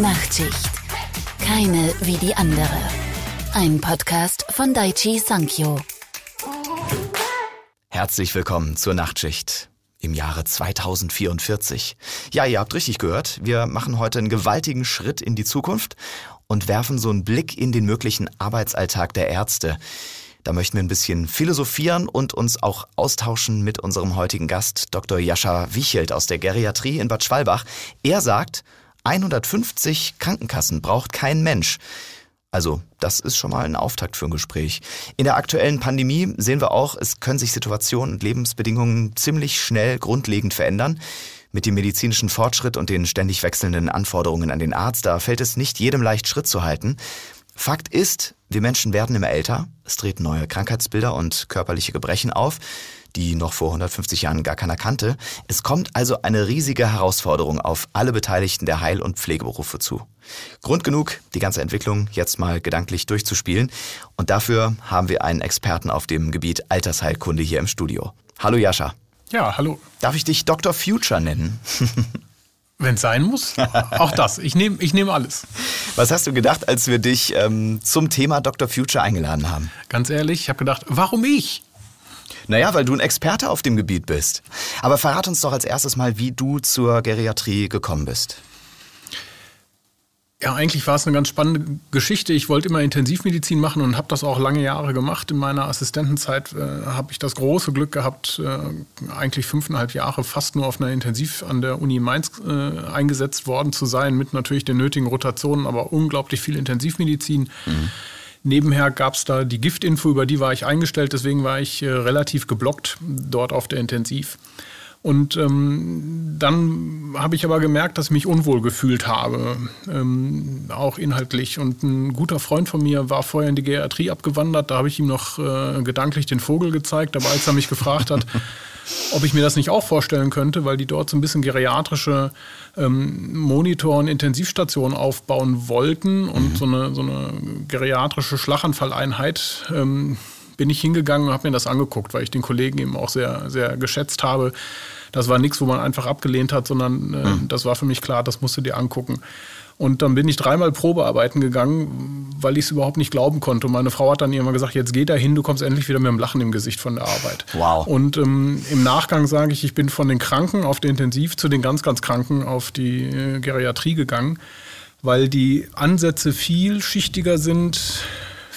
Nachtschicht. Keine wie die andere. Ein Podcast von Daichi Sankyo. Herzlich willkommen zur Nachtschicht im Jahre 2044. Ja, ihr habt richtig gehört. Wir machen heute einen gewaltigen Schritt in die Zukunft und werfen so einen Blick in den möglichen Arbeitsalltag der Ärzte. Da möchten wir ein bisschen philosophieren und uns auch austauschen mit unserem heutigen Gast, Dr. Jascha Wichelt aus der Geriatrie in Bad Schwalbach. Er sagt, 150 Krankenkassen braucht kein Mensch. Also, das ist schon mal ein Auftakt für ein Gespräch. In der aktuellen Pandemie sehen wir auch, es können sich Situationen und Lebensbedingungen ziemlich schnell grundlegend verändern. Mit dem medizinischen Fortschritt und den ständig wechselnden Anforderungen an den Arzt, da fällt es nicht jedem leicht Schritt zu halten. Fakt ist, wir Menschen werden immer älter, es treten neue Krankheitsbilder und körperliche Gebrechen auf, die noch vor 150 Jahren gar keiner kannte. Es kommt also eine riesige Herausforderung auf alle Beteiligten der Heil- und Pflegeberufe zu. Grund genug, die ganze Entwicklung jetzt mal gedanklich durchzuspielen. Und dafür haben wir einen Experten auf dem Gebiet Altersheilkunde hier im Studio. Hallo Jascha. Ja, hallo. Darf ich dich Dr. Future nennen? Wenn es sein muss, auch das. Ich nehme ich nehm alles. Was hast du gedacht, als wir dich ähm, zum Thema Dr. Future eingeladen haben? Ganz ehrlich, ich habe gedacht, warum ich? Naja, weil du ein Experte auf dem Gebiet bist. Aber verrat uns doch als erstes mal, wie du zur Geriatrie gekommen bist. Ja, eigentlich war es eine ganz spannende Geschichte. Ich wollte immer Intensivmedizin machen und habe das auch lange Jahre gemacht. In meiner Assistentenzeit äh, habe ich das große Glück gehabt, äh, eigentlich fünfeinhalb Jahre fast nur auf einer Intensiv an der Uni Mainz äh, eingesetzt worden zu sein, mit natürlich den nötigen Rotationen, aber unglaublich viel Intensivmedizin. Mhm. Nebenher gab es da die Giftinfo, über die war ich eingestellt, deswegen war ich äh, relativ geblockt dort auf der Intensiv. Und ähm, dann habe ich aber gemerkt, dass ich mich unwohl gefühlt habe, ähm, auch inhaltlich. Und ein guter Freund von mir war vorher in die Geriatrie abgewandert. Da habe ich ihm noch äh, gedanklich den Vogel gezeigt. Aber als er mich gefragt hat, ob ich mir das nicht auch vorstellen könnte, weil die dort so ein bisschen geriatrische ähm, Monitor- und Intensivstationen aufbauen wollten und mhm. so, eine, so eine geriatrische Schlaganfalleinheit ähm, bin ich hingegangen und habe mir das angeguckt, weil ich den Kollegen eben auch sehr, sehr geschätzt habe. Das war nichts, wo man einfach abgelehnt hat, sondern äh, mhm. das war für mich klar, das musst du dir angucken. Und dann bin ich dreimal Probearbeiten gegangen, weil ich es überhaupt nicht glauben konnte. Und meine Frau hat dann immer gesagt, jetzt geh da hin, du kommst endlich wieder mit dem Lachen im Gesicht von der Arbeit. Wow. Und ähm, im Nachgang sage ich, ich bin von den Kranken auf der Intensiv zu den ganz, ganz Kranken auf die äh, Geriatrie gegangen, weil die Ansätze vielschichtiger sind,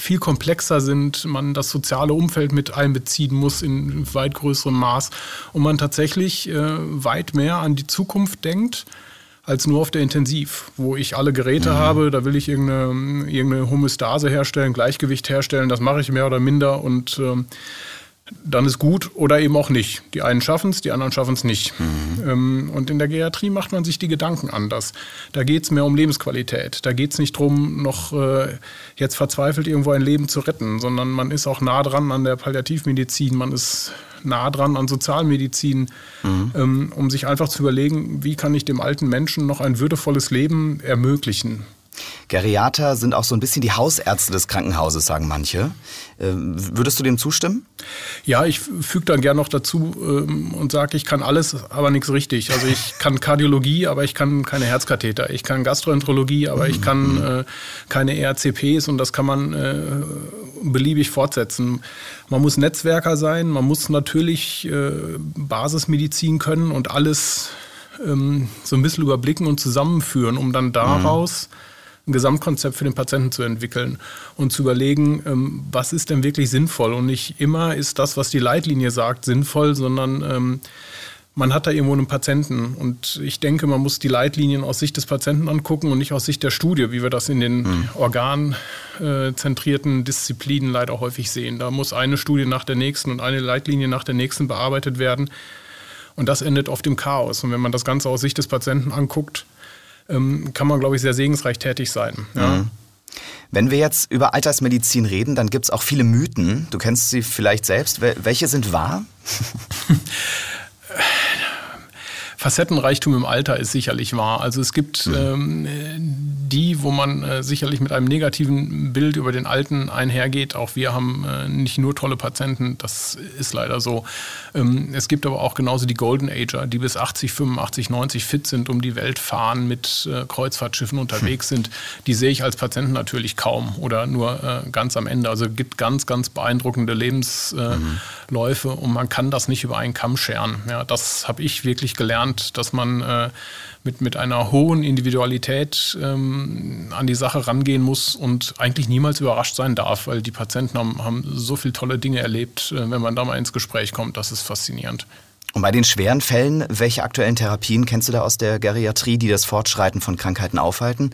viel komplexer sind, man das soziale Umfeld mit einbeziehen muss in weit größerem Maß und man tatsächlich äh, weit mehr an die Zukunft denkt als nur auf der Intensiv, wo ich alle Geräte mhm. habe, da will ich irgendeine, irgendeine Homöostase herstellen, Gleichgewicht herstellen, das mache ich mehr oder minder und ähm, dann ist gut oder eben auch nicht. Die einen schaffen es, die anderen schaffen es nicht. Mhm. Ähm, und in der Geriatrie macht man sich die Gedanken anders. Da geht es mehr um Lebensqualität. Da geht es nicht darum, noch äh, jetzt verzweifelt irgendwo ein Leben zu retten, sondern man ist auch nah dran an der Palliativmedizin, man ist nah dran an Sozialmedizin, mhm. ähm, um sich einfach zu überlegen, wie kann ich dem alten Menschen noch ein würdevolles Leben ermöglichen. Geriater sind auch so ein bisschen die Hausärzte des Krankenhauses, sagen manche. Ähm, würdest du dem zustimmen? Ja, ich füge dann gern noch dazu ähm, und sage, ich kann alles, aber nichts richtig. Also ich kann Kardiologie, aber ich kann keine Herzkatheter. Ich kann Gastroenterologie, aber ich kann mhm. äh, keine ERCPs und das kann man äh, beliebig fortsetzen. Man muss Netzwerker sein, man muss natürlich äh, Basismedizin können und alles ähm, so ein bisschen überblicken und zusammenführen, um dann daraus mhm ein Gesamtkonzept für den Patienten zu entwickeln und zu überlegen, ähm, was ist denn wirklich sinnvoll. Und nicht immer ist das, was die Leitlinie sagt, sinnvoll, sondern ähm, man hat da irgendwo einen Patienten. Und ich denke, man muss die Leitlinien aus Sicht des Patienten angucken und nicht aus Sicht der Studie, wie wir das in den mhm. organzentrierten Disziplinen leider häufig sehen. Da muss eine Studie nach der nächsten und eine Leitlinie nach der nächsten bearbeitet werden. Und das endet oft im Chaos. Und wenn man das Ganze aus Sicht des Patienten anguckt, kann man, glaube ich, sehr segensreich tätig sein. Ja. Mhm. Wenn wir jetzt über Altersmedizin reden, dann gibt es auch viele Mythen. Du kennst sie vielleicht selbst. Welche sind wahr? Facettenreichtum im Alter ist sicherlich wahr. Also es gibt mhm. ähm, die, wo man äh, sicherlich mit einem negativen Bild über den Alten einhergeht. Auch wir haben äh, nicht nur tolle Patienten, das ist leider so. Ähm, es gibt aber auch genauso die Golden Ager, die bis 80, 85, 90 fit sind, um die Welt fahren, mit äh, Kreuzfahrtschiffen unterwegs hm. sind. Die sehe ich als Patienten natürlich kaum oder nur äh, ganz am Ende. Also es gibt ganz, ganz beeindruckende Lebensläufe mhm. und man kann das nicht über einen Kamm scheren. Ja, das habe ich wirklich gelernt, dass man mit, mit einer hohen Individualität ähm, an die Sache rangehen muss und eigentlich niemals überrascht sein darf, weil die Patienten haben, haben so viele tolle Dinge erlebt, äh, wenn man da mal ins Gespräch kommt. Das ist faszinierend. Und bei den schweren Fällen, welche aktuellen Therapien kennst du da aus der Geriatrie, die das Fortschreiten von Krankheiten aufhalten?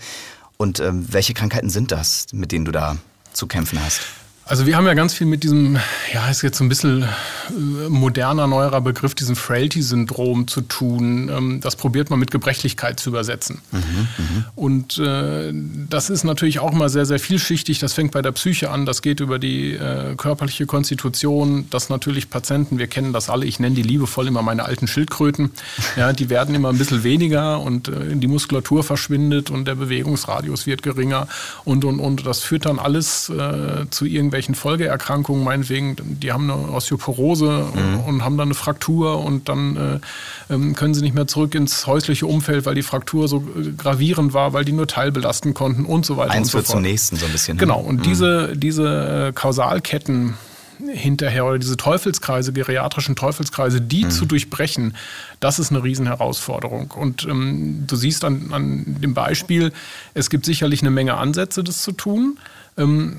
Und ähm, welche Krankheiten sind das, mit denen du da zu kämpfen hast? Also wir haben ja ganz viel mit diesem, ja, ist jetzt so ein bisschen äh, moderner, neuerer Begriff, diesem Frailty-Syndrom zu tun. Ähm, das probiert man mit Gebrechlichkeit zu übersetzen. Mhm, mh. Und äh, das ist natürlich auch mal sehr, sehr vielschichtig. Das fängt bei der Psyche an, das geht über die äh, körperliche Konstitution, dass natürlich Patienten, wir kennen das alle, ich nenne die liebevoll immer meine alten Schildkröten, ja, die werden immer ein bisschen weniger und äh, die Muskulatur verschwindet und der Bewegungsradius wird geringer und, und, und. Das führt dann alles äh, zu irgendwelchen irgendwelchen Folgeerkrankungen, meinetwegen, die haben eine Osteoporose mhm. und haben dann eine Fraktur und dann äh, ähm, können sie nicht mehr zurück ins häusliche Umfeld, weil die Fraktur so äh, gravierend war, weil die nur teilbelasten konnten und so weiter. Eins und so wird fort. zum nächsten so ein bisschen. Ne? Genau, und mhm. diese, diese äh, Kausalketten, hinterher oder diese Teufelskreise, geriatrischen Teufelskreise, die mhm. zu durchbrechen, das ist eine Riesenherausforderung. Und ähm, du siehst an, an dem Beispiel, es gibt sicherlich eine Menge Ansätze, das zu tun. Ähm,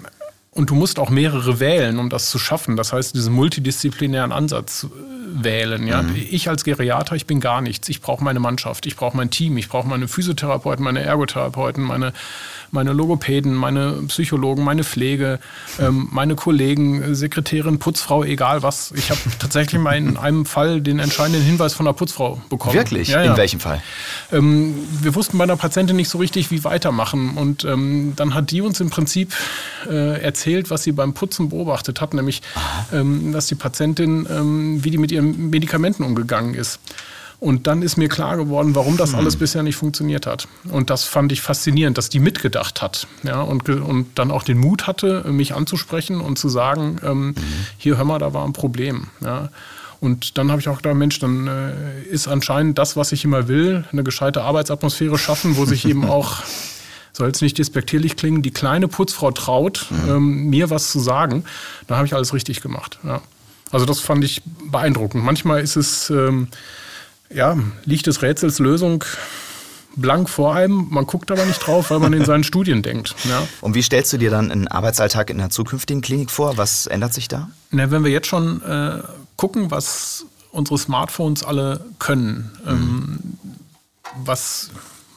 und du musst auch mehrere wählen, um das zu schaffen. Das heißt, diesen multidisziplinären Ansatz äh, wählen. Ja? Mhm. Ich als Geriater, ich bin gar nichts. Ich brauche meine Mannschaft, ich brauche mein Team, ich brauche meine Physiotherapeuten, meine Ergotherapeuten, meine meine Logopäden, meine Psychologen, meine Pflege, ähm, meine Kollegen, Sekretärin, Putzfrau, egal was. Ich habe tatsächlich mal in einem Fall den entscheidenden Hinweis von der Putzfrau bekommen. Wirklich? Ja, ja. In welchem Fall? Ähm, wir wussten bei einer Patientin nicht so richtig, wie weitermachen. Und ähm, dann hat die uns im Prinzip äh, erzählt, was sie beim Putzen beobachtet hat, nämlich, ähm, dass die Patientin, ähm, wie die mit ihren Medikamenten umgegangen ist. Und dann ist mir klar geworden, warum das alles hm. bisher nicht funktioniert hat. Und das fand ich faszinierend, dass die mitgedacht hat. Ja, und, und dann auch den Mut hatte, mich anzusprechen und zu sagen, ähm, mhm. hier hör mal, da war ein Problem. Ja. Und dann habe ich auch gedacht, Mensch, dann äh, ist anscheinend das, was ich immer will, eine gescheite Arbeitsatmosphäre schaffen, wo sich eben auch, soll jetzt nicht despektierlich klingen, die kleine Putzfrau traut, mhm. ähm, mir was zu sagen. Dann habe ich alles richtig gemacht. Ja. Also das fand ich beeindruckend. Manchmal ist es... Ähm, ja, liegt des Rätsels Lösung blank vor einem. Man guckt aber nicht drauf, weil man in seinen Studien denkt. Ja. Und wie stellst du dir dann einen Arbeitsalltag in der zukünftigen Klinik vor? Was ändert sich da? Na, wenn wir jetzt schon äh, gucken, was unsere Smartphones alle können, ähm, mhm. ähm, was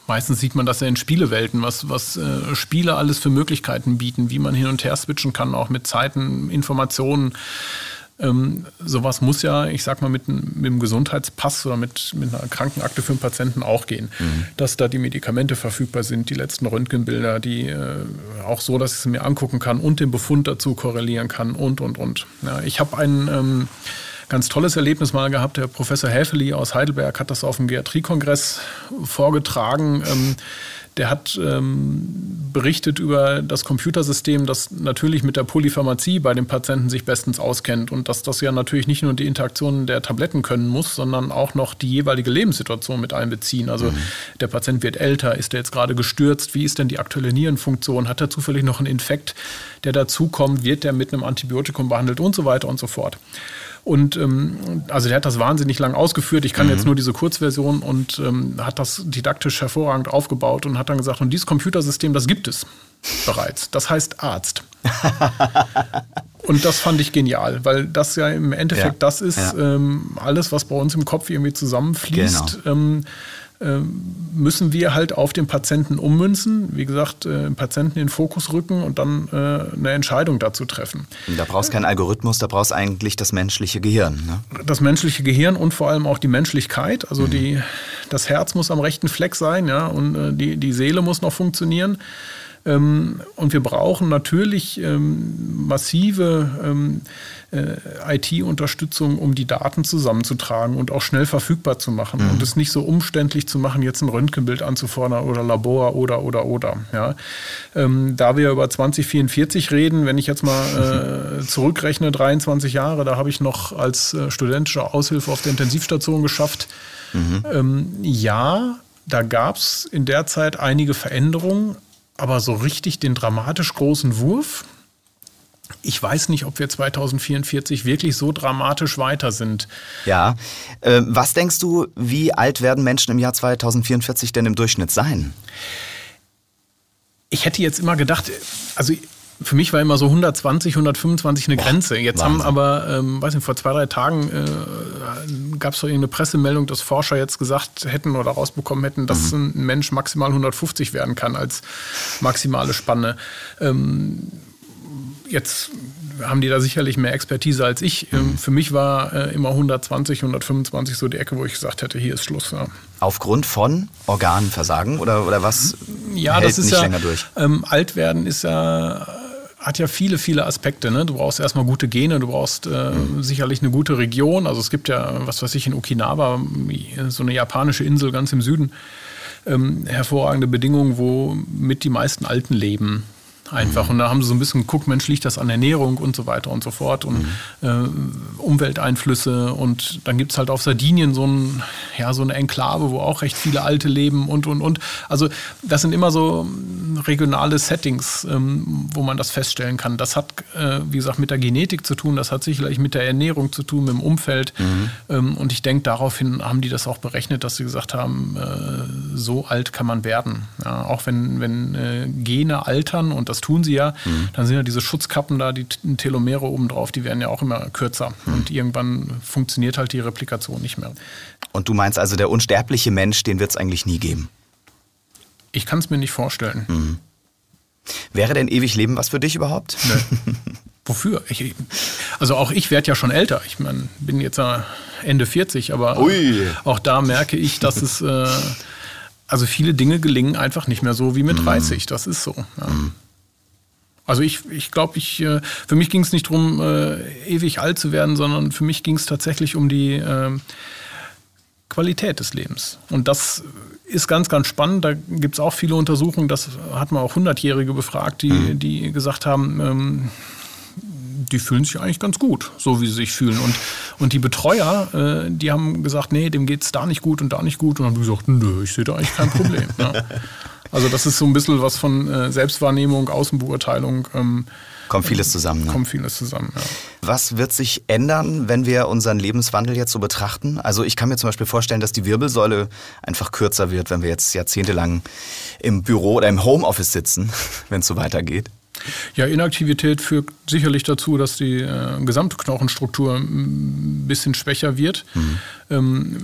meistens sieht man das ja in Spielewelten, was, was äh, Spiele alles für Möglichkeiten bieten, wie man hin und her switchen kann, auch mit Zeiten, Informationen. Ähm, sowas muss ja, ich sag mal, mit, mit einem Gesundheitspass oder mit, mit einer Krankenakte für einen Patienten auch gehen. Mhm. Dass da die Medikamente verfügbar sind, die letzten Röntgenbilder, die äh, auch so, dass ich sie mir angucken kann und den Befund dazu korrelieren kann und, und, und. Ja, ich habe ein ähm, ganz tolles Erlebnis mal gehabt. Der Professor Häfeli aus Heidelberg hat das auf dem Geriatriekongress vorgetragen. Ähm, der hat ähm, berichtet über das Computersystem, das natürlich mit der Polypharmazie bei den Patienten sich bestens auskennt und dass das ja natürlich nicht nur die Interaktion der Tabletten können muss, sondern auch noch die jeweilige Lebenssituation mit einbeziehen. Also mhm. der Patient wird älter, ist er jetzt gerade gestürzt, wie ist denn die aktuelle Nierenfunktion, hat er zufällig noch einen Infekt, der dazukommt, wird der mit einem Antibiotikum behandelt und so weiter und so fort. Und ähm, also der hat das wahnsinnig lang ausgeführt. Ich kann mhm. jetzt nur diese Kurzversion und ähm, hat das didaktisch hervorragend aufgebaut und hat dann gesagt, und dieses Computersystem, das gibt es bereits. Das heißt Arzt. und das fand ich genial, weil das ja im Endeffekt ja. das ist, ja. ähm, alles, was bei uns im Kopf irgendwie zusammenfließt. Genau. Ähm, ähm, müssen wir halt auf den Patienten ummünzen, wie gesagt, äh, Patienten in den Fokus rücken und dann äh, eine Entscheidung dazu treffen. Da brauchst du keinen Algorithmus, da brauchst du eigentlich das menschliche Gehirn. Ne? Das menschliche Gehirn und vor allem auch die Menschlichkeit. Also mhm. die, das Herz muss am rechten Fleck sein, ja, und äh, die, die Seele muss noch funktionieren. Ähm, und wir brauchen natürlich ähm, massive ähm, äh, IT-Unterstützung, um die Daten zusammenzutragen und auch schnell verfügbar zu machen mhm. und es nicht so umständlich zu machen, jetzt ein Röntgenbild anzufordern oder Labor oder oder oder. Ja. Da wir über 2044 reden, wenn ich jetzt mal äh, zurückrechne, 23 Jahre, da habe ich noch als äh, studentische Aushilfe auf der Intensivstation geschafft. Mhm. Ähm, ja, da gab es in der Zeit einige Veränderungen, aber so richtig den dramatisch großen Wurf, ich weiß nicht, ob wir 2044 wirklich so dramatisch weiter sind. Ja. Äh, was denkst du, wie alt werden Menschen im Jahr 2044 denn im Durchschnitt sein? Ich hätte jetzt immer gedacht, also für mich war immer so 120, 125 eine Boah, Grenze. Jetzt Wahnsinn. haben aber, ähm, weiß nicht, vor zwei, drei Tagen äh, gab es so irgendeine Pressemeldung, dass Forscher jetzt gesagt hätten oder rausbekommen hätten, dass mhm. ein Mensch maximal 150 werden kann als maximale Spanne. Ähm, jetzt haben die da sicherlich mehr Expertise als ich. Ähm, mhm. Für mich war äh, immer 120, 125 so die Ecke, wo ich gesagt hätte, hier ist Schluss. Ja. Aufgrund von Organversagen oder, oder was ja, hält das ist nicht ja, länger durch? Ähm, alt werden ist ja hat ja viele, viele Aspekte. Ne? Du brauchst erstmal gute Gene, du brauchst äh, mhm. sicherlich eine gute Region. Also es gibt ja, was weiß ich, in Okinawa, so eine japanische Insel ganz im Süden, ähm, hervorragende Bedingungen, wo mit die meisten Alten leben einfach. Mhm. Und da haben sie so ein bisschen geguckt, Mensch, liegt das an Ernährung und so weiter und so fort und mhm. äh, Umwelteinflüsse. Und dann gibt es halt auf Sardinien so, ein, ja, so eine Enklave, wo auch recht viele Alte leben und, und, und. Also das sind immer so regionale Settings, ähm, wo man das feststellen kann. Das hat, äh, wie gesagt, mit der Genetik zu tun, das hat sicherlich mit der Ernährung zu tun, mit dem Umfeld. Mhm. Ähm, und ich denke, daraufhin haben die das auch berechnet, dass sie gesagt haben, äh, so alt kann man werden. Ja, auch wenn, wenn äh, Gene altern und das tun sie ja, mhm. dann sind ja diese Schutzkappen da, die Telomere obendrauf, die werden ja auch immer kürzer. Mhm. Und irgendwann funktioniert halt die Replikation nicht mehr. Und du meinst also, der unsterbliche Mensch, den wird es eigentlich nie geben? Ich kann es mir nicht vorstellen. Mhm. Wäre denn ewig Leben was für dich überhaupt? Nee. Wofür? Ich, also auch ich werde ja schon älter. Ich mein, bin jetzt Ende 40, aber Ui. auch da merke ich, dass es äh, also viele Dinge gelingen einfach nicht mehr so wie mit 30. Mhm. Das ist so. Ja. Mhm. Also ich, ich glaube, ich, äh, für mich ging es nicht darum, äh, ewig alt zu werden, sondern für mich ging es tatsächlich um die äh, Qualität des Lebens. Und das ist ganz, ganz spannend. Da gibt es auch viele Untersuchungen, das hat man auch Hundertjährige befragt, die, mhm. die gesagt haben, ähm, die fühlen sich eigentlich ganz gut, so wie sie sich fühlen. Und, und die Betreuer, äh, die haben gesagt, nee, dem geht es da nicht gut und da nicht gut. Und haben gesagt, nö, ich sehe da eigentlich kein Problem. ja. Also das ist so ein bisschen was von äh, Selbstwahrnehmung, Außenbeurteilung. Ähm, Kommt vieles zusammen. Ne? Kommt vieles zusammen, ja. Was wird sich ändern, wenn wir unseren Lebenswandel jetzt so betrachten? Also ich kann mir zum Beispiel vorstellen, dass die Wirbelsäule einfach kürzer wird, wenn wir jetzt jahrzehntelang im Büro oder im Homeoffice sitzen, wenn es so weitergeht. Ja, Inaktivität führt sicherlich dazu, dass die äh, gesamte Knochenstruktur ein bisschen schwächer wird. Mhm. Ähm,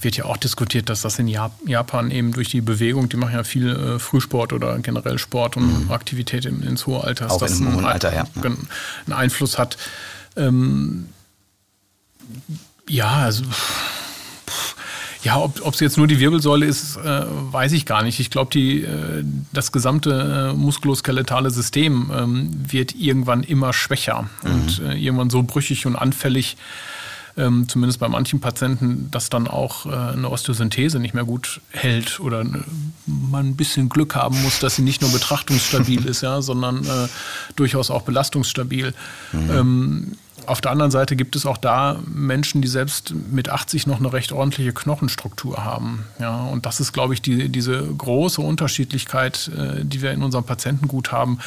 wird ja auch diskutiert, dass das in Japan eben durch die Bewegung, die machen ja viel äh, Frühsport oder generell Sport und mhm. Aktivität in, ins hohe Alter, dass das einen, Alter, ja. einen, Einfluss hat. Ähm, ja, also ja, ob es jetzt nur die Wirbelsäule ist, äh, weiß ich gar nicht. Ich glaube, äh, das gesamte äh, muskuloskeletale System ähm, wird irgendwann immer schwächer mhm. und äh, irgendwann so brüchig und anfällig, ähm, zumindest bei manchen Patienten, dass dann auch äh, eine Osteosynthese nicht mehr gut hält oder äh, man ein bisschen Glück haben muss, dass sie nicht nur betrachtungsstabil ist, ja, sondern durchaus auch belastungsstabil. Mhm. Ähm, auf der anderen Seite gibt es auch da Menschen, die selbst mit 80 noch eine recht ordentliche Knochenstruktur haben. Ja, und das ist, glaube ich, die, diese große Unterschiedlichkeit, äh, die wir in unserem Patientengut haben,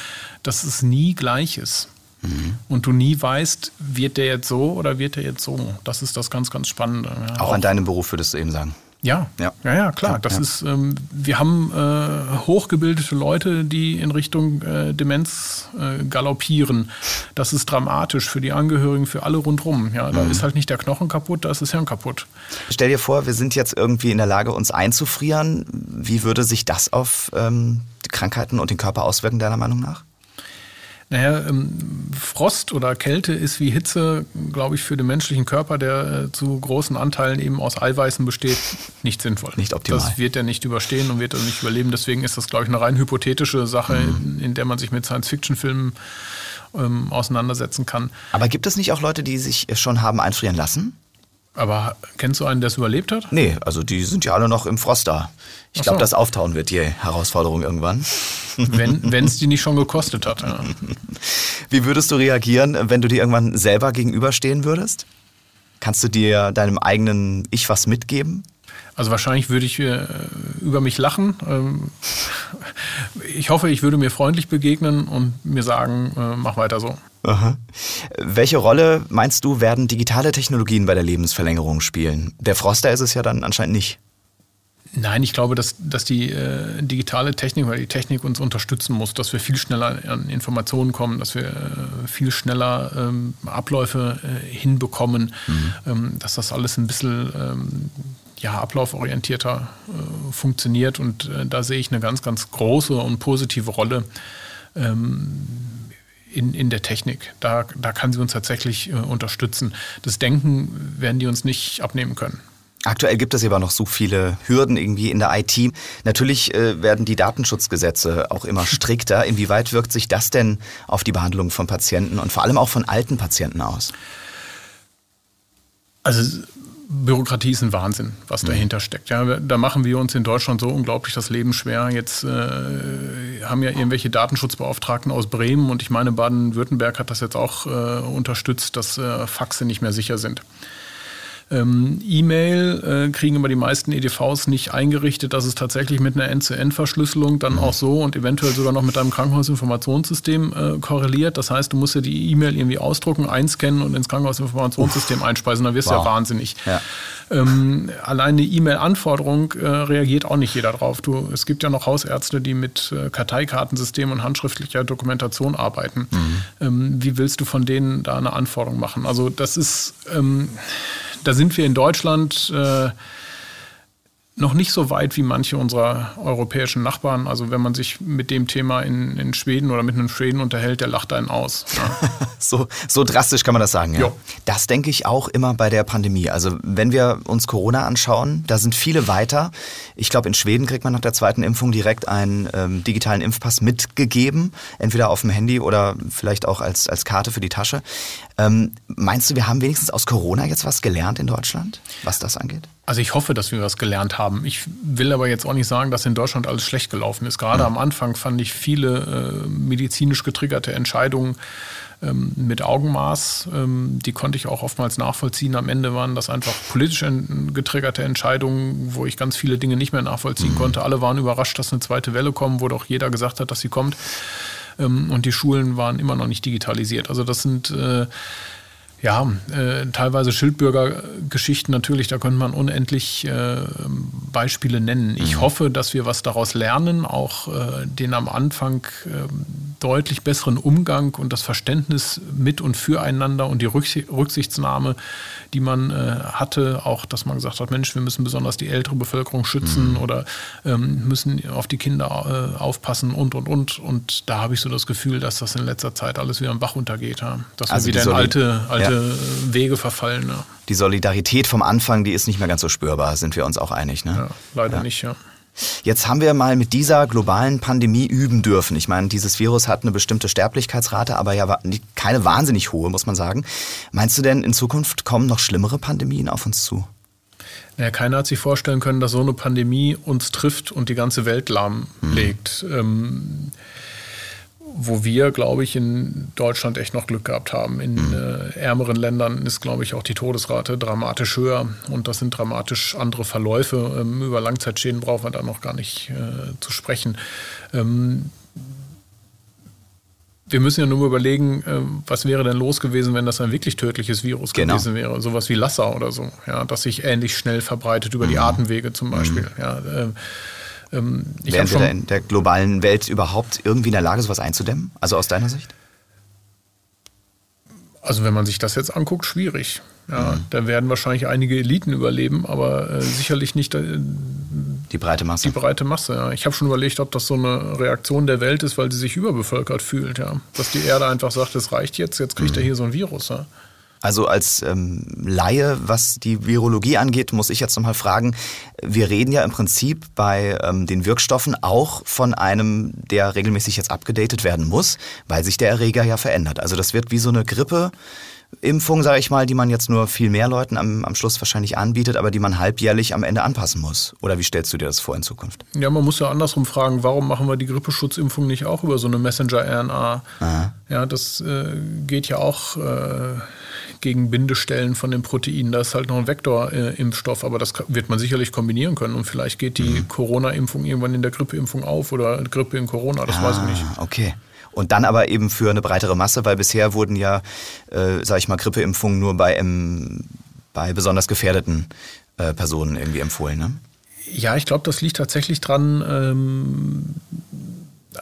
dass es nie gleich ist. Mhm. Und du nie weißt, wird der jetzt so oder wird der jetzt so. Das ist das ganz, ganz Spannende. Ja, auch, auch an deinem Beruf würdest du eben sagen. Ja, ja, ja, ja klar. Ja, das ja. ist, ähm, wir haben äh, hochgebildete Leute, die in Richtung äh, Demenz äh, galoppieren. Das ist dramatisch für die Angehörigen, für alle rundherum. Ja, da mhm. ist halt nicht der Knochen kaputt, da ist das Hirn kaputt. Stell dir vor, wir sind jetzt irgendwie in der Lage, uns einzufrieren. Wie würde sich das auf ähm, die Krankheiten und den Körper auswirken, deiner Meinung nach? Naja, ähm, Frost oder Kälte ist wie Hitze, glaube ich, für den menschlichen Körper, der äh, zu großen Anteilen eben aus Eiweißen besteht, nicht sinnvoll. Nicht optimal. Das wird er nicht überstehen und wird er nicht überleben. Deswegen ist das, glaube ich, eine rein hypothetische Sache, mhm. in, in, der man sich mit Science-Fiction-Filmen ähm, auseinandersetzen kann. Aber gibt es nicht auch Leute, die sich schon haben einfrieren lassen? Aber kennst du einen, der es überlebt hat? Nee, also die sind ja alle noch im Frost da. Ich glaube, so. das Auftauen wird die Herausforderung irgendwann. Wenn es die nicht schon gekostet hat. Ja. Wie würdest du reagieren, wenn du dir irgendwann selber gegenüberstehen würdest? Kannst du dir deinem eigenen Ich was mitgeben? Also wahrscheinlich würde ich äh, über mich lachen. Ähm, ich hoffe, ich würde mir freundlich begegnen und mir sagen, äh, mach weiter so. Aha. Welche Rolle meinst du, werden digitale Technologien bei der Lebensverlängerung spielen? Der Froster ist es ja dann anscheinend nicht. Nein, ich glaube, dass, dass die äh, digitale Technik oder die Technik uns unterstützen muss, dass wir viel schneller an Informationen kommen, dass wir äh, viel schneller ähm, Abläufe äh, hinbekommen, mhm. ähm, dass das alles ein bisschen ähm, ja, ablauforientierter äh, funktioniert. Und äh, da sehe ich eine ganz, ganz große und positive Rolle ähm, in, in der Technik. Da, da kann sie uns tatsächlich äh, unterstützen. Das Denken werden die uns nicht abnehmen können. Aktuell gibt es aber noch so viele Hürden irgendwie in der IT. Natürlich äh, werden die Datenschutzgesetze auch immer strikter. Inwieweit wirkt sich das denn auf die Behandlung von Patienten und vor allem auch von alten Patienten aus? Also Bürokratie ist ein Wahnsinn, was mhm. dahinter steckt. Ja, da machen wir uns in Deutschland so unglaublich das Leben schwer. Jetzt äh, haben ja irgendwelche Datenschutzbeauftragten aus Bremen und ich meine, Baden-Württemberg hat das jetzt auch äh, unterstützt, dass äh, Faxe nicht mehr sicher sind. Ähm, E-Mail äh, kriegen immer die meisten EDVs nicht eingerichtet, dass es tatsächlich mit einer End-zu-End-Verschlüsselung dann mhm. auch so und eventuell sogar noch mit deinem Krankenhausinformationssystem äh, korreliert. Das heißt, du musst ja die E-Mail irgendwie ausdrucken, einscannen und ins Krankenhausinformationssystem einspeisen. Dann wirst du wow. ja wahnsinnig. Ja. Ähm, allein eine E-Mail-Anforderung äh, reagiert auch nicht jeder drauf. Du, es gibt ja noch Hausärzte, die mit äh, Karteikartensystem und handschriftlicher Dokumentation arbeiten. Mhm. Ähm, wie willst du von denen da eine Anforderung machen? Also das ist ähm, da sind wir in Deutschland äh, noch nicht so weit wie manche unserer europäischen Nachbarn. Also wenn man sich mit dem Thema in, in Schweden oder mit einem Schweden unterhält, der lacht einen aus. Ja. so, so drastisch kann man das sagen, ja. Jo. Das denke ich auch immer bei der Pandemie. Also wenn wir uns Corona anschauen, da sind viele weiter. Ich glaube, in Schweden kriegt man nach der zweiten Impfung direkt einen ähm, digitalen Impfpass mitgegeben, entweder auf dem Handy oder vielleicht auch als, als Karte für die Tasche. Ähm, meinst du, wir haben wenigstens aus Corona jetzt was gelernt in Deutschland, was das angeht? Also ich hoffe, dass wir was gelernt haben. Ich will aber jetzt auch nicht sagen, dass in Deutschland alles schlecht gelaufen ist. Gerade ja. am Anfang fand ich viele äh, medizinisch getriggerte Entscheidungen ähm, mit Augenmaß. Ähm, die konnte ich auch oftmals nachvollziehen. Am Ende waren das einfach politisch getriggerte Entscheidungen, wo ich ganz viele Dinge nicht mehr nachvollziehen mhm. konnte. Alle waren überrascht, dass eine zweite Welle kommt, wo doch jeder gesagt hat, dass sie kommt. Ähm, und die Schulen waren immer noch nicht digitalisiert. Also das sind äh, ja, äh, teilweise Schildbürgergeschichten natürlich, da könnte man unendlich äh, Beispiele nennen. Ich mhm. hoffe, dass wir was daraus lernen, auch äh, den am Anfang ähm, deutlich besseren Umgang und das Verständnis mit und füreinander und die Rücksichtsnahme, die man äh, hatte, auch dass man gesagt hat, Mensch, wir müssen besonders die ältere Bevölkerung schützen mhm. oder ähm, müssen auf die Kinder äh, aufpassen und, und, und. Und da habe ich so das Gefühl, dass das in letzter Zeit alles wieder im Bach untergeht. Ja? Dass also wir wieder in alte, alte ja. Wege verfallen. Ja. Die Solidarität vom Anfang, die ist nicht mehr ganz so spürbar, sind wir uns auch einig. Ne? Ja, leider nicht, ja. Jetzt haben wir mal mit dieser globalen Pandemie üben dürfen. Ich meine, dieses Virus hat eine bestimmte Sterblichkeitsrate, aber ja keine wahnsinnig hohe, muss man sagen. Meinst du denn, in Zukunft kommen noch schlimmere Pandemien auf uns zu? Ja, keiner hat sich vorstellen können, dass so eine Pandemie uns trifft und die ganze Welt lahmlegt. Mhm. Ähm, wo wir, glaube ich, in Deutschland echt noch Glück gehabt haben. In mhm. äh, ärmeren Ländern ist, glaube ich, auch die Todesrate dramatisch höher und das sind dramatisch andere Verläufe. Ähm, über Langzeitschäden brauchen wir da noch gar nicht äh, zu sprechen. Ähm, wir müssen ja nur überlegen, äh, was wäre denn los gewesen, wenn das ein wirklich tödliches Virus genau. gewesen wäre. Sowas wie Lassa oder so, ja, das sich ähnlich schnell verbreitet über mhm. die Atemwege zum Beispiel. Mhm. Ja, äh, ähm, Wären wir in der globalen Welt überhaupt irgendwie in der Lage, sowas einzudämmen? Also aus deiner Sicht? Also wenn man sich das jetzt anguckt, schwierig. Ja, mhm. Da werden wahrscheinlich einige Eliten überleben, aber äh, sicherlich nicht äh, die breite Masse. Die breite Masse, ja. Ich habe schon überlegt, ob das so eine Reaktion der Welt ist, weil sie sich überbevölkert fühlt, ja. Dass die Erde einfach sagt, es reicht jetzt, jetzt kriegt mhm. er hier so ein Virus, ja. Also als ähm, Laie, was die Virologie angeht, muss ich jetzt nochmal fragen, wir reden ja im Prinzip bei ähm, den Wirkstoffen auch von einem, der regelmäßig jetzt abgedatet werden muss, weil sich der Erreger ja verändert. Also das wird wie so eine Grippe. Impfung, sage ich mal, die man jetzt nur viel mehr Leuten am, am Schluss wahrscheinlich anbietet, aber die man halbjährlich am Ende anpassen muss. Oder wie stellst du dir das vor in Zukunft? Ja, man muss ja andersrum fragen, warum machen wir die Grippeschutzimpfung nicht auch über so eine Messenger-RNA? Ja, das äh, geht ja auch äh, gegen Bindestellen von den Proteinen. Da ist halt noch ein Vektorimpfstoff, aber das wird man sicherlich kombinieren können. Und vielleicht geht die mhm. Corona-Impfung irgendwann in der Grippeimpfung auf oder Grippe in Corona, das ah, weiß ich nicht. Okay. Und dann aber eben für eine breitere Masse, weil bisher wurden ja, äh, sag ich mal, Grippeimpfungen nur bei, ähm, bei besonders gefährdeten äh, Personen irgendwie empfohlen. Ne? Ja, ich glaube, das liegt tatsächlich dran, ähm,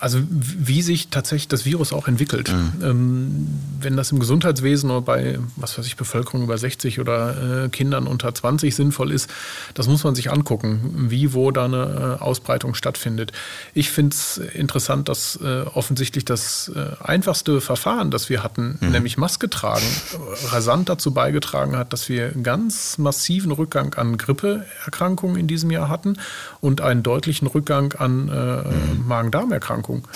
also wie sich tatsächlich das Virus auch entwickelt. Mhm. Ähm, wenn das im Gesundheitswesen oder bei, was weiß ich, Bevölkerung über 60 oder äh, Kindern unter 20 sinnvoll ist, das muss man sich angucken, wie, wo da eine äh, Ausbreitung stattfindet. Ich finde es interessant, dass äh, offensichtlich das äh, einfachste Verfahren, das wir hatten, mhm. nämlich Maske tragen, rasant dazu beigetragen hat, dass wir einen ganz massiven Rückgang an Grippeerkrankungen in diesem Jahr hatten und einen deutlichen Rückgang an äh, mhm. Magen-Darm-Erkrankungen. Erkrankung,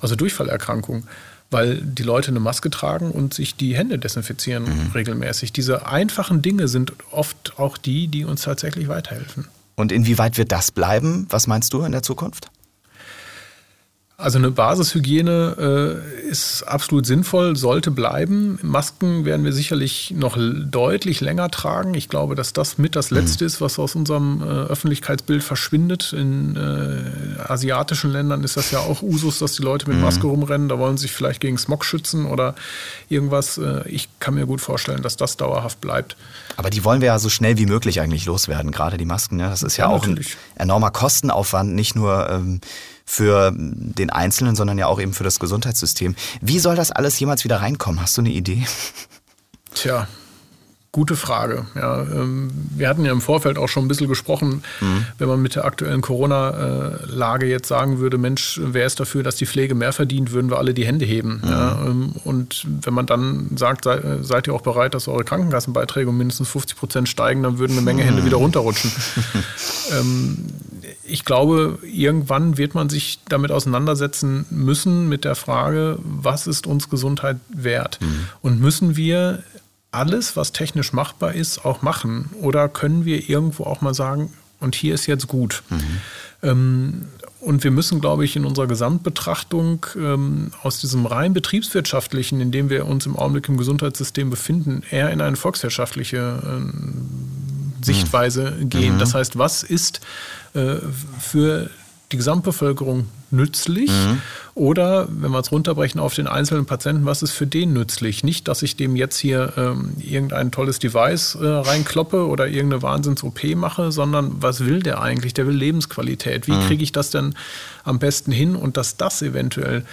also Durchfallerkrankung, weil die Leute eine Maske tragen und sich die Hände desinfizieren mhm. regelmäßig. Diese einfachen Dinge sind oft auch die, die uns tatsächlich weiterhelfen. Und inwieweit wird das bleiben? Was meinst du in der Zukunft? Also eine Basishygiene äh, ist absolut sinnvoll, sollte bleiben. Masken werden wir sicherlich noch deutlich länger tragen. Ich glaube, dass das mit das Letzte mhm. ist, was aus unserem äh, Öffentlichkeitsbild verschwindet. In äh, asiatischen Ländern ist das ja auch Usus, dass die Leute mit mhm. Maske rumrennen. Da wollen sie sich vielleicht gegen Smog schützen oder irgendwas. Äh, ich kann mir gut vorstellen, dass das dauerhaft bleibt. Aber die wollen wir ja so schnell wie möglich eigentlich loswerden, gerade die Masken. Ja? Das ist ja, ja auch natürlich. ein enormer Kostenaufwand, nicht nur ähm, für den Einzelnen, sondern ja auch eben für das Gesundheitssystem. Wie soll das alles jemals wieder reinkommen? Hast du eine Idee? Tja, Gute Frage. Ja, ähm, wir hatten ja im Vorfeld auch schon ein bisschen gesprochen, mhm. wenn man mit der aktuellen Corona-Lage jetzt sagen würde, Mensch, wer ist dafür, dass die Pflege mehr verdient, würden wir alle die Hände heben. Mhm. Ja, ähm, und wenn man dann sagt, seid ihr auch bereit, dass eure Krankenkassenbeiträge um mindestens 50 Prozent steigen, dann würden eine Menge Hände mhm. wieder runterrutschen. Ähm, ich glaube, irgendwann wird man sich damit auseinandersetzen müssen mit der Frage, was ist uns Gesundheit wert? Mhm. Und müssen wir alles, was technisch machbar ist, auch machen? Oder können wir irgendwo auch mal sagen, und hier ist jetzt gut? Mhm. Ähm, und wir müssen, glaube ich, in unserer Gesamtbetrachtung ähm, aus diesem rein betriebswirtschaftlichen, in dem wir uns im Augenblick im Gesundheitssystem befinden, eher in eine volkswirtschaftliche äh, Sichtweise mhm. gehen. Mhm. Das heißt, was ist äh, für die Gesamtbevölkerung nützlich? Mhm. Oder, wenn wir es runterbrechen auf den einzelnen Patienten, was ist für den nützlich? Nicht, dass ich dem jetzt hier ähm, irgendein tolles Device äh, reinkloppe oder irgendeine Wahnsinns-OP mache, sondern was will der eigentlich? Der will Lebensqualität. Wie mhm. kriege ich das denn am besten hin? Und dass das eventuell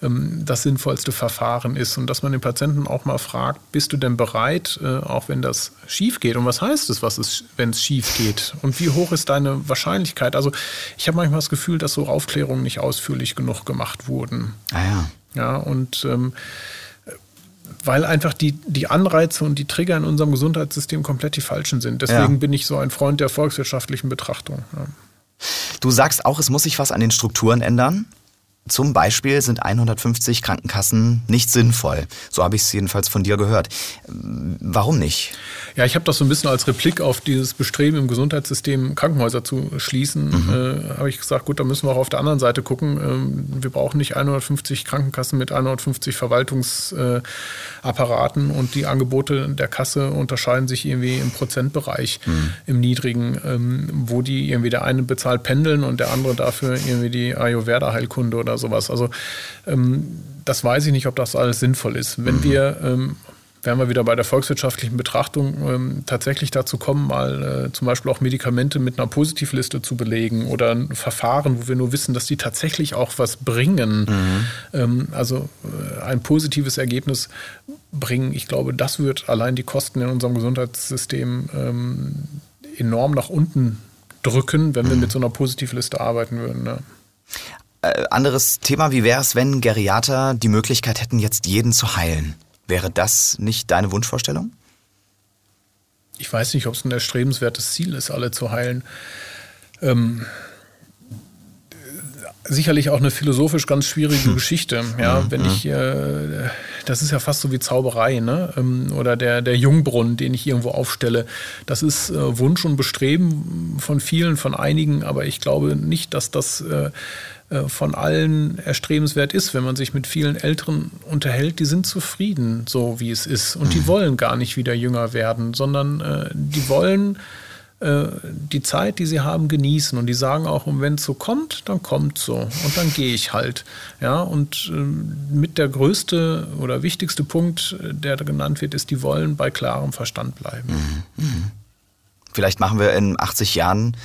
das sinnvollste Verfahren ist und dass man den Patienten auch mal fragt, bist du denn bereit, äh, auch wenn das schief geht? Und was heißt es, was ist, wenn es schief geht? Und wie hoch ist deine Wahrscheinlichkeit? Also ich habe manchmal das Gefühl, dass so Aufklärungen nicht ausführlich genug gemacht wurden. Ah ja. Ja, und ähm, weil einfach die, die Anreize und die Trigger in unserem Gesundheitssystem komplett die falschen sind. Deswegen ja. bin ich so ein Freund der volkswirtschaftlichen Betrachtung. Ja. Du sagst auch, es muss sich was an den Strukturen ändern. Zum Beispiel sind 150 Krankenkassen nicht sinnvoll. So habe ich es jedenfalls von dir gehört. Warum nicht? Ja, ich habe das so ein bisschen als Replik auf dieses Bestreben im Gesundheitssystem Krankenhäuser zu schließen. Mhm. Äh, habe ich gesagt, gut, da müssen wir auch auf der anderen Seite gucken. Ähm, wir brauchen nicht 150 Krankenkassen mit 150 Verwaltungsapparaten und die Angebote der Kasse unterscheiden sich irgendwie im Prozentbereich, mhm. im niedrigen, ähm, wo die irgendwie der eine bezahlt pendeln und der andere dafür irgendwie die Ayurveda-Heilkunde oder sowas. Also ähm, das weiß ich nicht, ob das alles sinnvoll ist. Wenn mhm. wir ähm, werden wir wieder bei der volkswirtschaftlichen Betrachtung ähm, tatsächlich dazu kommen, mal äh, zum Beispiel auch Medikamente mit einer Positivliste zu belegen oder ein Verfahren, wo wir nur wissen, dass die tatsächlich auch was bringen. Mhm. Ähm, also äh, ein positives Ergebnis bringen. Ich glaube, das wird allein die Kosten in unserem Gesundheitssystem ähm, enorm nach unten drücken, wenn wir mit so einer Positivliste arbeiten würden. Ne? Äh, anderes Thema, wie wäre es, wenn Geriater die Möglichkeit hätten, jetzt jeden zu heilen? Wäre das nicht deine Wunschvorstellung? Ich weiß nicht, ob es ein erstrebenswertes Ziel ist, alle zu heilen. Ähm, sicherlich auch eine philosophisch ganz schwierige Geschichte. Ja, wenn ich, äh, das ist ja fast so wie Zauberei, ne? Ähm, oder der, der Jungbrunnen, den ich irgendwo aufstelle. Das ist äh, Wunsch und Bestreben von vielen, von einigen, aber ich glaube nicht, dass das äh, von allen erstrebenswert ist, wenn man sich mit vielen Älteren unterhält, die sind zufrieden, so wie es ist. Und die mhm. wollen gar nicht wieder jünger werden, sondern äh, die wollen äh, die Zeit, die sie haben, genießen. Und die sagen auch, wenn es so kommt, dann kommt so. Und dann gehe ich halt. Ja, und äh, mit der größte oder wichtigste Punkt, der da genannt wird, ist, die wollen bei klarem Verstand bleiben. Mhm. mhm. Vielleicht machen wir in 80 Jahren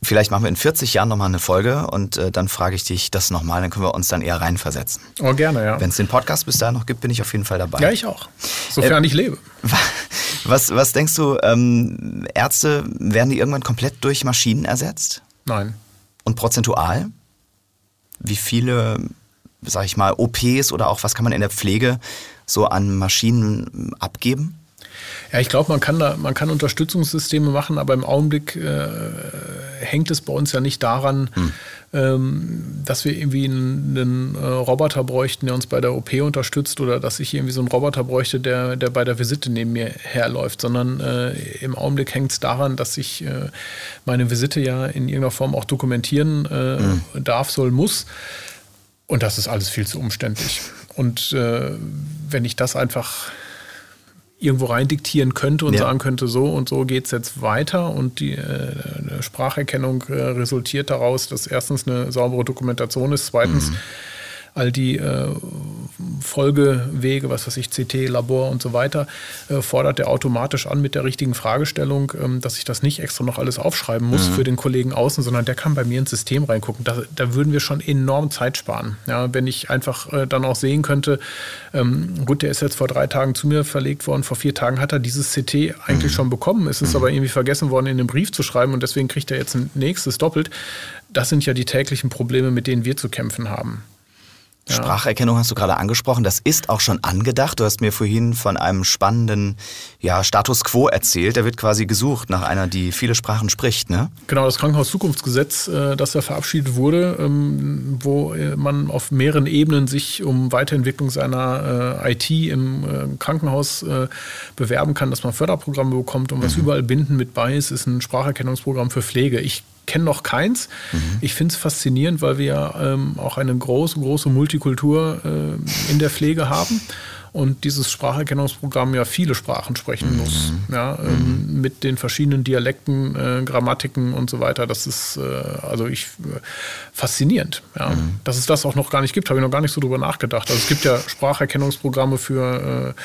Vielleicht machen wir in 40 Jahren nochmal eine Folge und äh, dann frage ich dich das nochmal, dann können wir uns dann eher reinversetzen. Oh, gerne, ja. Wenn es den Podcast bis dahin noch gibt, bin ich auf jeden Fall dabei. Ja, ich auch. Sofern äh, ich lebe. Was, was denkst du, ähm, Ärzte, werden die irgendwann komplett durch Maschinen ersetzt? Nein. Und prozentual? Wie viele, sag ich mal, OPs oder auch was kann man in der Pflege so an Maschinen abgeben? Ja, ich glaube, man kann da, man kann Unterstützungssysteme machen, aber im Augenblick äh, hängt es bei uns ja nicht daran, hm. ähm, dass wir irgendwie einen, einen äh, Roboter bräuchten, der uns bei der OP unterstützt oder dass ich irgendwie so einen Roboter bräuchte, der, der bei der Visite neben mir herläuft, sondern äh, im Augenblick hängt es daran, dass ich äh, meine Visite ja in irgendeiner Form auch dokumentieren hm. darf, soll, muss. Und das ist alles viel zu umständlich. Und äh, wenn ich das einfach irgendwo rein diktieren könnte und ja. sagen könnte, so und so geht es jetzt weiter und die äh, Spracherkennung äh, resultiert daraus, dass erstens eine saubere Dokumentation ist, zweitens mhm all die äh, Folgewege, was weiß ich, CT, Labor und so weiter, äh, fordert er automatisch an mit der richtigen Fragestellung, ähm, dass ich das nicht extra noch alles aufschreiben muss mhm. für den Kollegen außen, sondern der kann bei mir ins System reingucken. Da, da würden wir schon enorm Zeit sparen. Ja, wenn ich einfach äh, dann auch sehen könnte, ähm, gut, der ist jetzt vor drei Tagen zu mir verlegt worden, vor vier Tagen hat er dieses CT eigentlich mhm. schon bekommen, es ist mhm. aber irgendwie vergessen worden, in den Brief zu schreiben und deswegen kriegt er jetzt ein nächstes doppelt. Das sind ja die täglichen Probleme, mit denen wir zu kämpfen haben. Ja. Spracherkennung hast du gerade angesprochen. Das ist auch schon angedacht. Du hast mir vorhin von einem spannenden ja, Status quo erzählt. Da wird quasi gesucht nach einer, die viele Sprachen spricht, ne? Genau, das Krankenhauszukunftsgesetz, äh, das da verabschiedet wurde, ähm, wo äh, man auf mehreren Ebenen sich um Weiterentwicklung seiner äh, IT im Krankenhaus bewerben kann, dass man Förderprogramme bekommt und was mhm. überall Binden mit bei ist, ist ein Spracherkennungsprogramm für Pflege. Ich kenne noch keins. Mhm. Ich finde es faszinierend, weil wir ja ähm, auch eine große, große Multikultur äh, in der Pflege haben und dieses Spracherkennungsprogramm ja viele Sprachen sprechen mhm. muss. Ja, ähm, mhm. Mit den verschiedenen Dialekten, äh, Grammatiken und so weiter. Das ist äh, also ich äh, faszinierend. Ja. Mhm. Dass es das auch noch gar nicht gibt, habe ich noch gar nicht so drüber nachgedacht. Also es gibt ja Spracherkennungsprogramme für äh,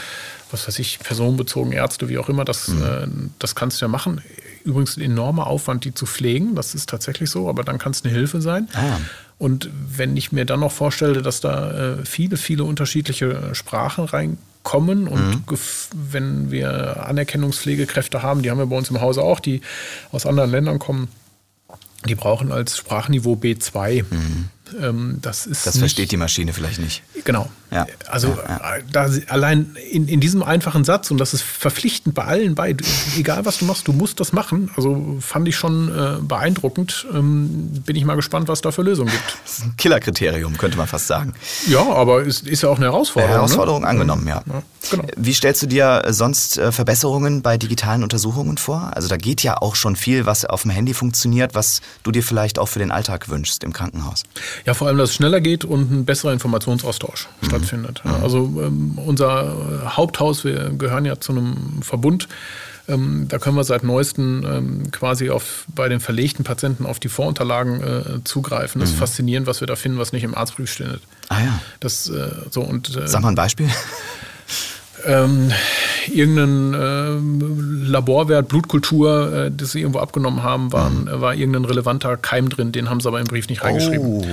was weiß ich, personenbezogene Ärzte, wie auch immer, das, mhm. äh, das kannst du ja machen. Übrigens ein enormer Aufwand, die zu pflegen, das ist tatsächlich so, aber dann kann es eine Hilfe sein. Ah. Und wenn ich mir dann noch vorstelle, dass da äh, viele, viele unterschiedliche Sprachen reinkommen und mhm. wenn wir Anerkennungspflegekräfte haben, die haben wir bei uns im Hause auch, die aus anderen Ländern kommen, die brauchen als Sprachniveau B2. Mhm. Ähm, das ist das versteht die Maschine vielleicht nicht. Genau. Ja. Also ja, ja. Da, allein in, in diesem einfachen Satz, und das ist verpflichtend bei allen bei, egal was du machst, du musst das machen. Also fand ich schon äh, beeindruckend. Ähm, bin ich mal gespannt, was da für Lösungen gibt. Das ist ein Killerkriterium, könnte man fast sagen. Ja, aber es ist, ist ja auch eine Herausforderung. Eine ne? Herausforderung ne? angenommen, ja. Genau. Wie stellst du dir sonst äh, Verbesserungen bei digitalen Untersuchungen vor? Also da geht ja auch schon viel, was auf dem Handy funktioniert, was du dir vielleicht auch für den Alltag wünschst im Krankenhaus. Ja, vor allem, dass es schneller geht und ein besserer Informationsaustausch mhm. stattfindet. Mhm. Also ähm, unser Haupthaus, wir gehören ja zu einem Verbund, ähm, da können wir seit neuestem ähm, quasi auf, bei den verlegten Patienten auf die Vorunterlagen äh, zugreifen. Das mhm. ist faszinierend, was wir da finden, was nicht im Arztbrief steht. Ah ja. Das, äh, so, und, äh, Sag mal ein Beispiel ähm, irgendeinen äh, Laborwert, Blutkultur, äh, das sie irgendwo abgenommen haben, waren, mhm. war irgendein relevanter Keim drin, den haben sie aber im Brief nicht reingeschrieben. Oh,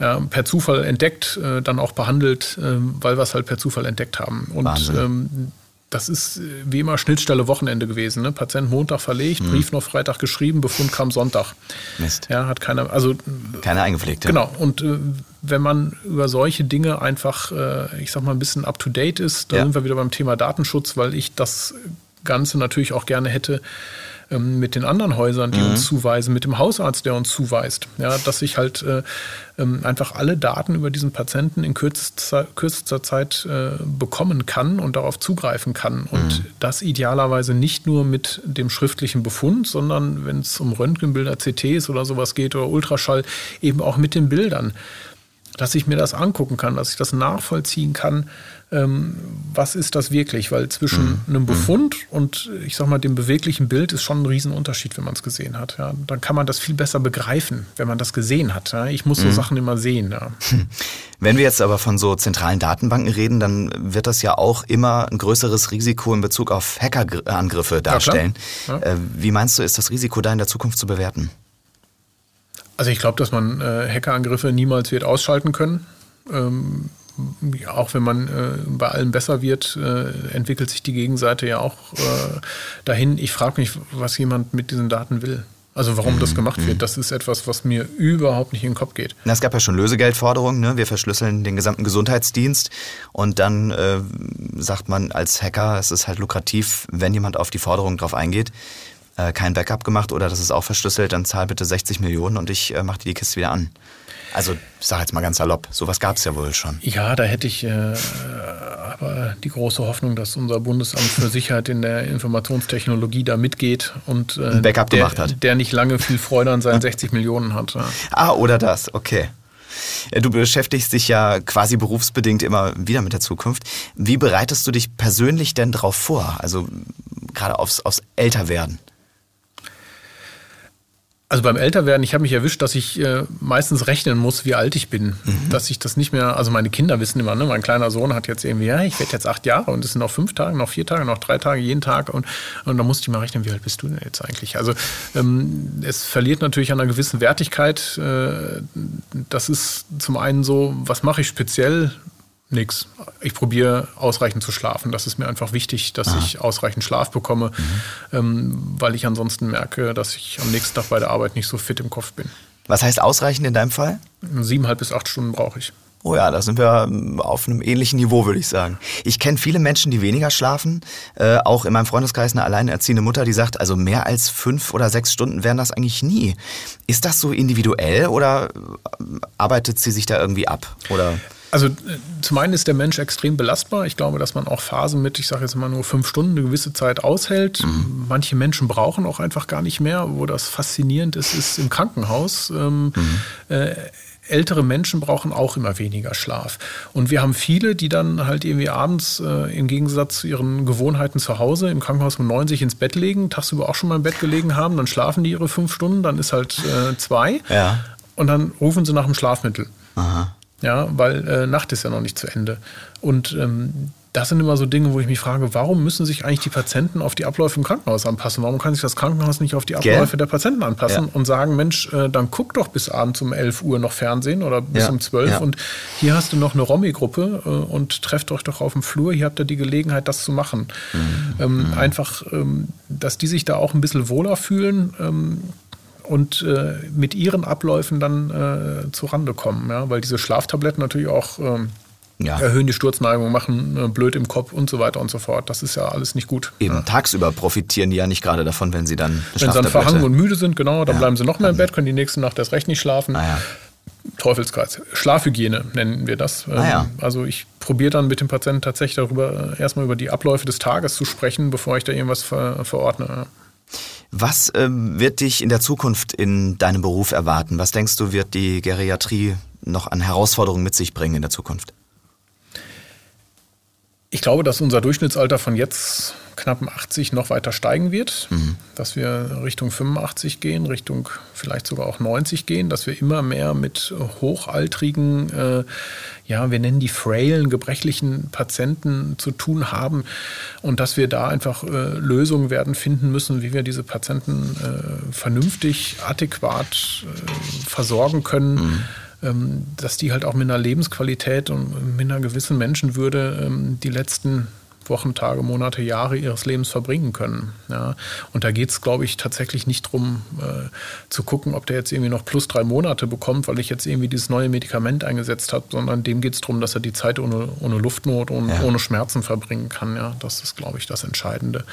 ja, per Zufall entdeckt, äh, dann auch behandelt, ähm, weil wir es halt per Zufall entdeckt haben. Und ähm, das ist äh, wie immer Schnittstelle Wochenende gewesen. Ne? Patient Montag verlegt, mhm. Brief noch Freitag geschrieben, Befund kam Sonntag. Mist. Ja, hat keiner, also. Keiner eingepflegt. Ja. Genau. Und äh, wenn man über solche Dinge einfach, äh, ich sag mal, ein bisschen up to date ist, da ja. sind wir wieder beim Thema Datenschutz, weil ich das Ganze natürlich auch gerne hätte, ähm, mit den anderen Häusern, die mhm. uns zuweisen, mit dem Hausarzt, der uns zuweist. Ja, dass ich halt äh, ähm, einfach alle Daten über diesen Patienten in kürzester, kürzester Zeit äh, bekommen kann und darauf zugreifen kann. Und mhm. das idealerweise nicht nur mit dem schriftlichen Befund, sondern wenn es um Röntgenbilder, CTs oder sowas geht oder Ultraschall, eben auch mit den Bildern dass ich mir das angucken kann, dass ich das nachvollziehen kann, ähm, was ist das wirklich? Weil zwischen mhm. einem mhm. Befund und ich sag mal dem beweglichen Bild ist schon ein Riesenunterschied, wenn man es gesehen hat. Ja. Dann kann man das viel besser begreifen, wenn man das gesehen hat. Ja. Ich muss so mhm. Sachen immer sehen. Ja. Wenn wir jetzt aber von so zentralen Datenbanken reden, dann wird das ja auch immer ein größeres Risiko in Bezug auf Hackerangriffe darstellen. Äh, wie meinst du, ist das Risiko da in der Zukunft zu bewerten? Also ich glaube, dass man äh, Hackerangriffe niemals wird ausschalten können. Ähm, auch wenn man äh, bei allem besser wird, äh, entwickelt sich die Gegenseite ja auch äh, dahin. Ich frage mich, was jemand mit diesen Daten will. Also warum mhm. das gemacht wird, mhm. das ist etwas, was mir überhaupt nicht in den Kopf geht. Na, es gab ja schon Lösegeldforderungen, ne? wir verschlüsseln den gesamten Gesundheitsdienst und dann äh, sagt man als Hacker, es ist halt lukrativ, wenn jemand auf die Forderung drauf eingeht, äh, kein Backup gemacht oder das ist auch verschlüsselt, dann zahl bitte 60 Millionen und ich äh, mache dir die Kiste wieder an. Also, ich sage jetzt mal ganz salopp, sowas gab es ja wohl schon. Ja, da hätte ich äh, aber die große Hoffnung, dass unser Bundesamt für Sicherheit in der Informationstechnologie da mitgeht und äh, Ein Backup der, gemacht hat. der nicht lange viel Freude an seinen 60 Millionen hat. Ja. Ah, oder das, okay. Du beschäftigst dich ja quasi berufsbedingt immer wieder mit der Zukunft. Wie bereitest du dich persönlich denn darauf vor? Also gerade aufs, aufs Älterwerden? Also beim Älterwerden, ich habe mich erwischt, dass ich äh, meistens rechnen muss, wie alt ich bin. Mhm. Dass ich das nicht mehr, also meine Kinder wissen immer, ne, mein kleiner Sohn hat jetzt irgendwie, ja, ich werde jetzt acht Jahre und es sind noch fünf Tage, noch vier Tage, noch drei Tage, jeden Tag. Und, und da musste ich mal rechnen, wie alt bist du denn jetzt eigentlich? Also ähm, es verliert natürlich an einer gewissen Wertigkeit. Äh, das ist zum einen so, was mache ich speziell? Nix. Ich probiere ausreichend zu schlafen. Das ist mir einfach wichtig, dass Aha. ich ausreichend Schlaf bekomme, mhm. ähm, weil ich ansonsten merke, dass ich am nächsten Tag bei der Arbeit nicht so fit im Kopf bin. Was heißt ausreichend in deinem Fall? Siebeneinhalb bis acht Stunden brauche ich. Oh ja, da sind wir ähm, auf einem ähnlichen Niveau, würde ich sagen. Ich kenne viele Menschen, die weniger schlafen. Äh, auch in meinem Freundeskreis eine alleinerziehende Mutter, die sagt, also mehr als fünf oder sechs Stunden wären das eigentlich nie. Ist das so individuell oder äh, arbeitet sie sich da irgendwie ab? Oder? Also äh, zum einen ist der Mensch extrem belastbar. Ich glaube, dass man auch Phasen mit, ich sage jetzt mal nur fünf Stunden, eine gewisse Zeit aushält. Mhm. Manche Menschen brauchen auch einfach gar nicht mehr. Wo das faszinierend ist, ist im Krankenhaus. Ähm, mhm. äh, ältere Menschen brauchen auch immer weniger Schlaf. Und wir haben viele, die dann halt irgendwie abends äh, im Gegensatz zu ihren Gewohnheiten zu Hause im Krankenhaus um neun sich ins Bett legen, tagsüber auch schon mal im Bett gelegen haben, dann schlafen die ihre fünf Stunden, dann ist halt äh, zwei. Ja. Und dann rufen sie nach dem Schlafmittel. Aha ja, weil äh, Nacht ist ja noch nicht zu Ende. Und ähm, das sind immer so Dinge, wo ich mich frage, warum müssen sich eigentlich die Patienten auf die Abläufe im Krankenhaus anpassen? Warum kann sich das Krankenhaus nicht auf die Abläufe Gell? der Patienten anpassen ja. und sagen, Mensch, äh, dann guck doch bis abends um 11 Uhr noch Fernsehen oder bis ja. um 12 ja. und hier hast du noch eine Romy-Gruppe äh, und trefft euch doch auf dem Flur, hier habt ihr die Gelegenheit, das zu machen. Mhm. Ähm, mhm. Einfach, ähm, dass die sich da auch ein bisschen wohler fühlen, ähm, und äh, mit ihren Abläufen dann äh, zu Rande kommen. Ja? Weil diese Schlaftabletten natürlich auch ähm, ja. erhöhen die Sturzneigung, machen äh, blöd im Kopf und so weiter und so fort. Das ist ja alles nicht gut. Eben ja. tagsüber profitieren die ja nicht gerade davon, wenn sie dann Wenn sie dann verhangen und müde sind, genau, dann ja. bleiben sie noch mehr im Bett, können die nächste Nacht erst recht nicht schlafen. Ah, Teufelskreis. Schlafhygiene nennen wir das. Ah, ja. Also ich probiere dann mit dem Patienten tatsächlich darüber, äh, erstmal über die Abläufe des Tages zu sprechen, bevor ich da irgendwas ver verordne. Was ähm, wird dich in der Zukunft in deinem Beruf erwarten? Was denkst du, wird die Geriatrie noch an Herausforderungen mit sich bringen in der Zukunft? Ich glaube, dass unser Durchschnittsalter von jetzt knappen 80 noch weiter steigen wird, mhm. dass wir Richtung 85 gehen, Richtung vielleicht sogar auch 90 gehen, dass wir immer mehr mit hochaltrigen, äh, ja, wir nennen die frailen, gebrechlichen Patienten zu tun haben und dass wir da einfach äh, Lösungen werden finden müssen, wie wir diese Patienten äh, vernünftig, adäquat äh, versorgen können. Mhm dass die halt auch mit einer Lebensqualität und mit einer gewissen Menschenwürde ähm, die letzten Wochen, Tage, Monate, Jahre ihres Lebens verbringen können. Ja. Und da geht es, glaube ich, tatsächlich nicht darum äh, zu gucken, ob der jetzt irgendwie noch plus drei Monate bekommt, weil ich jetzt irgendwie dieses neue Medikament eingesetzt habe, sondern dem geht es darum, dass er die Zeit ohne, ohne Luftnot und ja. ohne Schmerzen verbringen kann. Ja. Das ist, glaube ich, das Entscheidende.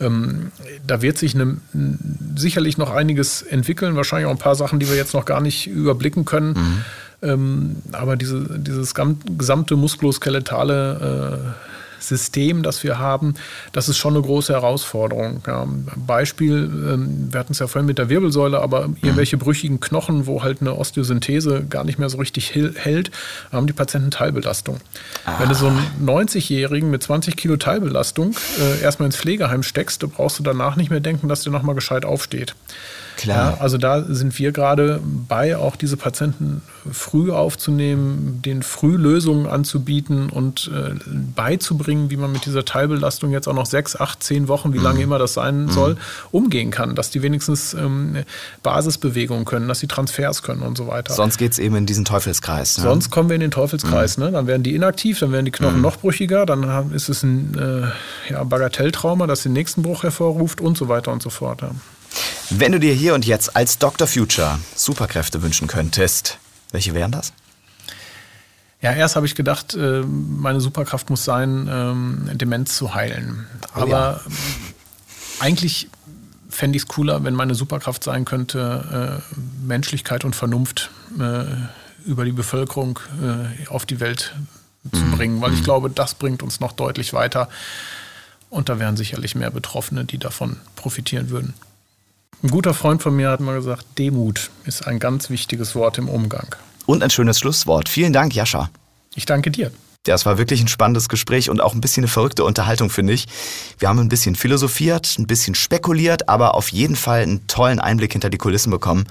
Ähm, da wird sich eine, sicherlich noch einiges entwickeln, wahrscheinlich auch ein paar Sachen, die wir jetzt noch gar nicht überblicken können. Mhm. Ähm, aber diese, dieses gesamte muskuloskeletale äh, System, das wir haben, das ist schon eine große Herausforderung. Ja, Beispiel, ähm, wir hatten es ja vorhin mit der Wirbelsäule, aber irgendwelche brüchigen Knochen, wo halt eine Osteosynthese gar nicht mehr so richtig hält, haben die Patienten Teilbelastung. Ah. Wenn du so einen 90-Jährigen mit 20 Kilo Teilbelastung äh, erstmal ins Pflegeheim steckst, brauchst du danach nicht mehr denken, dass der nochmal gescheit aufsteht. Klar. Ja, also da sind wir gerade bei, auch diese Patienten früh aufzunehmen, den früh Lösungen anzubieten und äh, beizubringen, wie man mit dieser Teilbelastung jetzt auch noch sechs, acht, zehn Wochen, wie mhm. lange immer das sein mhm. soll, umgehen kann. Dass die wenigstens ähm, Basisbewegungen können, dass sie Transfers können und so weiter. Sonst geht es eben in diesen Teufelskreis. Ne? Sonst kommen wir in den Teufelskreis. Mhm. Ne? Dann werden die inaktiv, dann werden die Knochen mhm. noch brüchiger, dann ist es ein äh, ja, Bagatelltrauma, das den nächsten Bruch hervorruft und so weiter und so fort. Ja. Wenn du dir hier und jetzt als Dr. Future Superkräfte wünschen könntest, welche wären das? Ja, erst habe ich gedacht, äh, meine Superkraft muss sein, ähm, Demenz zu heilen. Oh, Aber ja. eigentlich fände ich es cooler, wenn meine Superkraft sein könnte, äh, Menschlichkeit und Vernunft äh, über die Bevölkerung auf die Welt zu mhm. bringen, weil ich mhm. glaube, das bringt uns noch deutlich weiter. Und da wären sicherlich mehr Betroffene, die davon profitieren würden. Ein guter Freund von mir hat mal gesagt, Demut ist ein ganz wichtiges Wort im Umgang. Und ein schönes Schlusswort. Vielen Dank, Jascha. Ich danke dir. Das war wirklich ein spannendes Gespräch und auch ein bisschen eine verrückte Unterhaltung, finde ich. Wir haben ein bisschen philosophiert, ein bisschen spekuliert, aber auf jeden Fall einen tollen Einblick hinter die Kulissen bekommen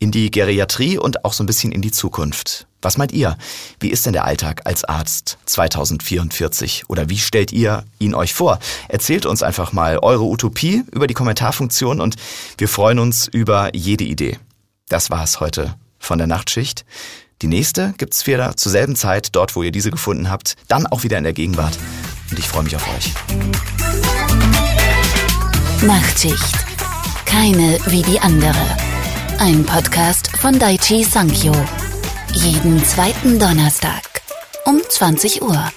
in die Geriatrie und auch so ein bisschen in die Zukunft. Was meint ihr? Wie ist denn der Alltag als Arzt 2044? Oder wie stellt ihr ihn euch vor? Erzählt uns einfach mal eure Utopie über die Kommentarfunktion und wir freuen uns über jede Idee. Das war's heute von der Nachtschicht. Die nächste gibt's wieder zur selben Zeit, dort wo ihr diese gefunden habt, dann auch wieder in der Gegenwart. Und ich freue mich auf euch. Nachtschicht. Keine wie die andere. Ein Podcast von Daichi Sankyo. Jeden zweiten Donnerstag um 20 Uhr.